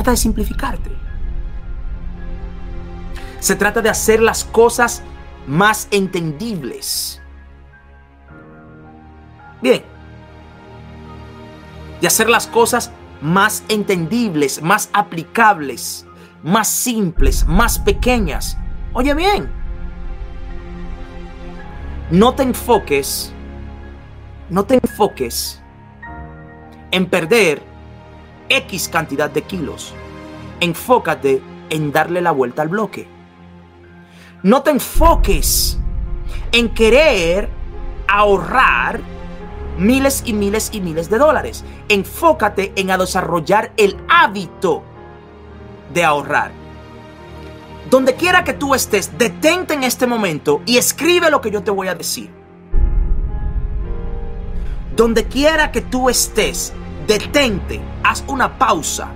trata de simplificarte. Se trata de hacer las cosas más entendibles. Bien. De hacer las cosas más entendibles, más aplicables, más simples, más pequeñas. Oye bien. No te enfoques, no te enfoques en perder X cantidad de kilos. Enfócate en darle la vuelta al bloque. No te enfoques en querer ahorrar miles y miles y miles de dólares. Enfócate en desarrollar el hábito de ahorrar. Donde quiera que tú estés, detente en este momento y escribe lo que yo te voy a decir. Donde quiera que tú estés, detente, haz una pausa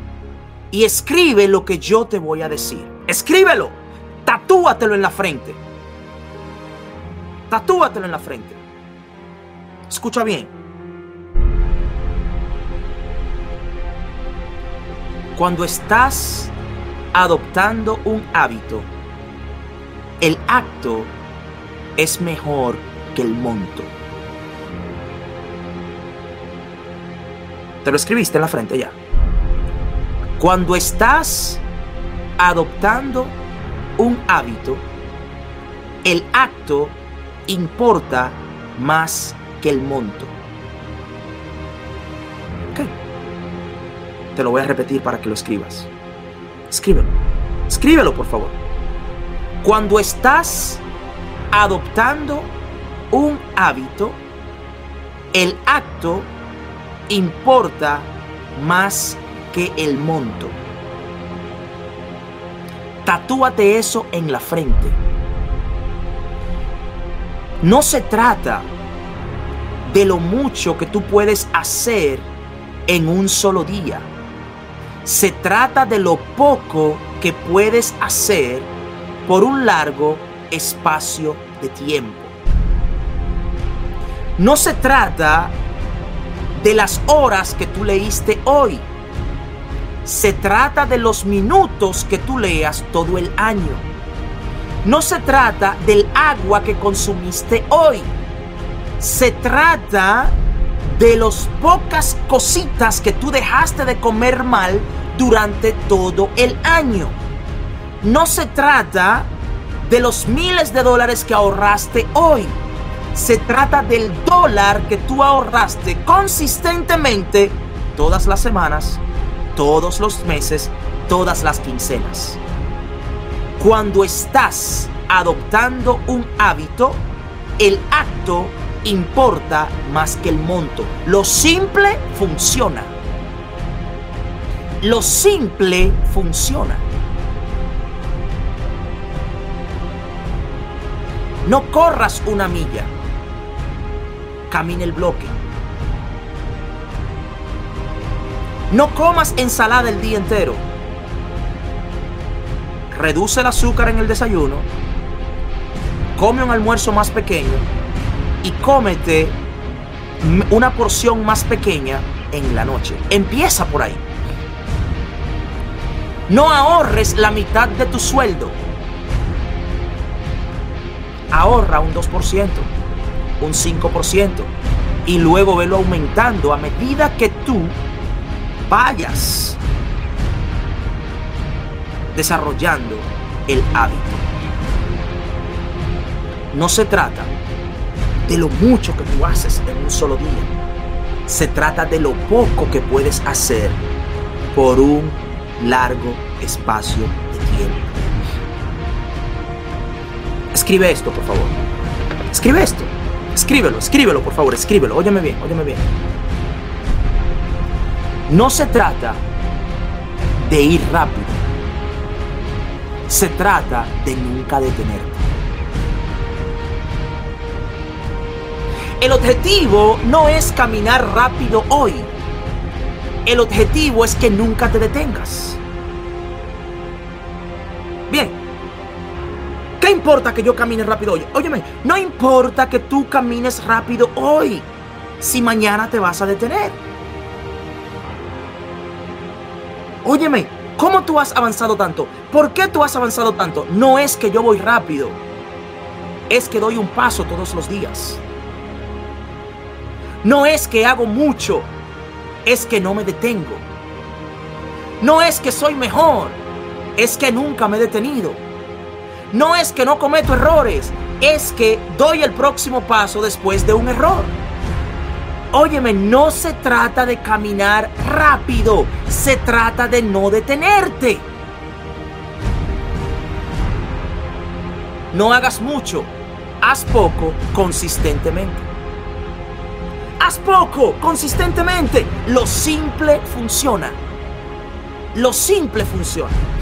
y escribe lo que yo te voy a decir. Escríbelo, tatúatelo en la frente. Tatúatelo en la frente. Escucha bien. Cuando estás adoptando un hábito, el acto es mejor que el monto. Te lo escribiste en la frente ya. Cuando estás adoptando un hábito, el acto importa más que el monto. Te lo voy a repetir para que lo escribas. Escríbelo. Escríbelo, por favor. Cuando estás adoptando un hábito, el acto importa más que el monto. Tatúate eso en la frente. No se trata de lo mucho que tú puedes hacer en un solo día. Se trata de lo poco que puedes hacer por un largo espacio de tiempo. No se trata de las horas que tú leíste hoy. Se trata de los minutos que tú leas todo el año. No se trata del agua que consumiste hoy. Se trata de las pocas cositas que tú dejaste de comer mal durante todo el año. No se trata de los miles de dólares que ahorraste hoy se trata del dólar que tú ahorraste consistentemente todas las semanas, todos los meses, todas las quincenas. Cuando estás adoptando un hábito, el acto importa más que el monto. Lo simple funciona. Lo simple funciona. No corras una milla camine el bloque. No comas ensalada el día entero. Reduce el azúcar en el desayuno. Come un almuerzo más pequeño. Y cómete una porción más pequeña en la noche. Empieza por ahí. No ahorres la mitad de tu sueldo. Ahorra un 2% un 5% y luego verlo aumentando a medida que tú vayas desarrollando el hábito. No se trata de lo mucho que tú haces en un solo día. Se trata de lo poco que puedes hacer por un largo espacio de tiempo. Escribe esto, por favor. Escribe esto. Escríbelo, escríbelo, por favor, escríbelo. Óyeme bien, óyeme bien. No se trata de ir rápido. Se trata de nunca detenerte. El objetivo no es caminar rápido hoy. El objetivo es que nunca te detengas. Bien, ¿Qué importa que yo camine rápido hoy? Óyeme, no importa que tú camines rápido hoy si mañana te vas a detener. Óyeme, ¿Cómo tú has avanzado tanto? ¿Por qué tú has avanzado tanto? No es que yo voy rápido, es que doy un paso todos los días. No es que hago mucho, es que no me detengo. No es que soy mejor, es que nunca me he detenido. No es que no cometo errores, es que doy el próximo paso después de un error. Óyeme, no se trata de caminar rápido, se trata de no detenerte. No hagas mucho, haz poco consistentemente. Haz poco consistentemente. Lo simple funciona. Lo simple funciona.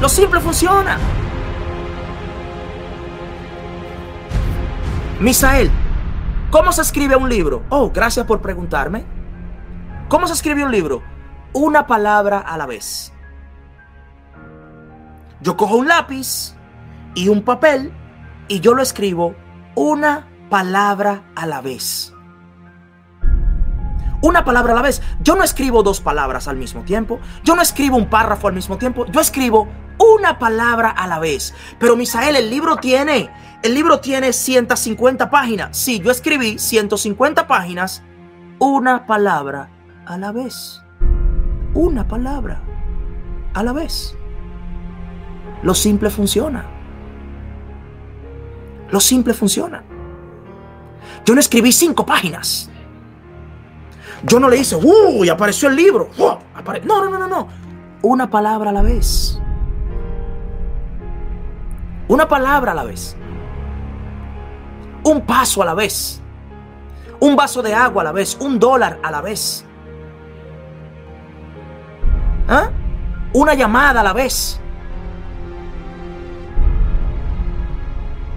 Lo simple funciona. Misael, ¿cómo se escribe un libro? Oh, gracias por preguntarme. ¿Cómo se escribe un libro? Una palabra a la vez. Yo cojo un lápiz y un papel y yo lo escribo una palabra a la vez. Una palabra a la vez. Yo no escribo dos palabras al mismo tiempo. Yo no escribo un párrafo al mismo tiempo. Yo escribo una palabra a la vez. Pero Misael, el libro tiene el libro tiene 150 páginas. Sí, yo escribí 150 páginas, una palabra a la vez. Una palabra a la vez. Lo simple funciona. Lo simple funciona. Yo no escribí cinco páginas. Yo no le hice, uy, apareció el libro. no, no, no, no, no. Una palabra a la vez. Una palabra a la vez un paso a la vez, un vaso de agua a la vez, un dólar a la vez, ¿Ah? una llamada a la vez.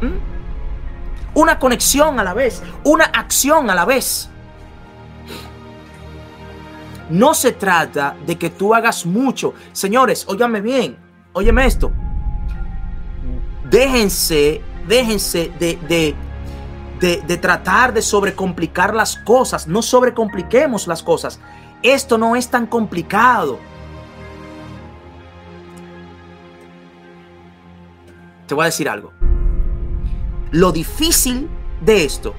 ¿Mm? Una conexión a la vez, una acción a la vez. No se trata de que tú hagas mucho. Señores, óyame bien, óyeme esto. Déjense, déjense de, de de, tratar de sobrecomplicar las cosas. No sobrecompliquemos las cosas. Esto no es tan complicado. Te voy a decir algo. Lo difícil de esto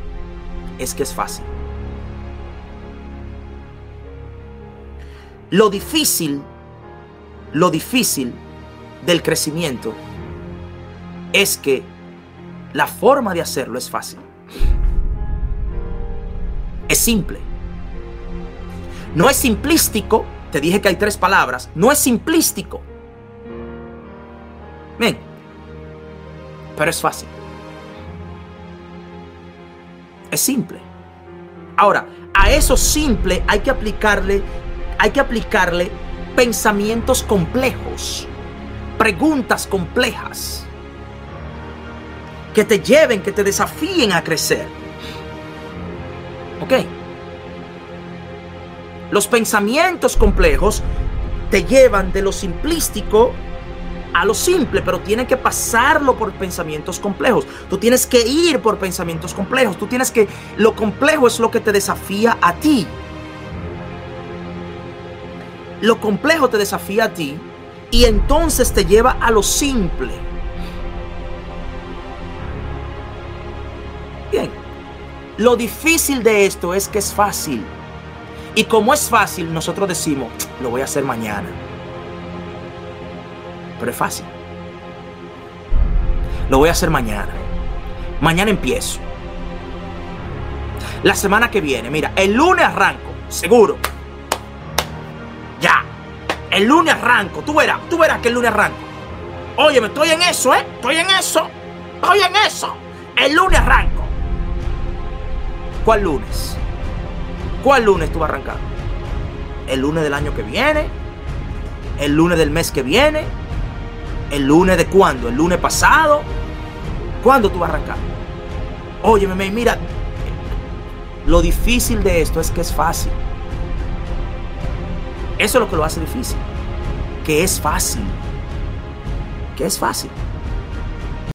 es que es fácil. Lo difícil, lo difícil del crecimiento es que la forma de hacerlo es fácil. Es simple. No es simplístico. Te dije que hay tres palabras. No es simplístico. Bien. Pero es fácil. Es simple. Ahora, a eso simple hay que aplicarle, hay que aplicarle pensamientos complejos, preguntas complejas, que te lleven, que te desafíen a crecer. ¿Ok? Los pensamientos complejos te llevan de lo simplístico a lo simple, pero tiene que pasarlo por pensamientos complejos. Tú tienes que ir por pensamientos complejos. Tú tienes que... Lo complejo es lo que te desafía a ti. Lo complejo te desafía a ti y entonces te lleva a lo simple. Lo difícil de esto es que es fácil. Y como es fácil, nosotros decimos, lo voy a hacer mañana. Pero es fácil. Lo voy a hacer mañana. Mañana empiezo. La semana que viene, mira, el lunes arranco, seguro. El lunes arranco. Tú verás, tú verás que el lunes arranco. Óyeme, estoy en eso, ¿eh? Estoy en eso. Estoy en eso. El lunes arranco. ¿Cuál lunes? ¿Cuál lunes tú vas a arrancar? ¿El lunes del año que viene? ¿El lunes del mes que viene? ¿El lunes de cuándo? ¿El lunes pasado? ¿Cuándo tú vas a arrancar? Óyeme, mira, lo difícil de esto es que es fácil. Eso es lo que lo hace difícil. Que es fácil. Que es fácil.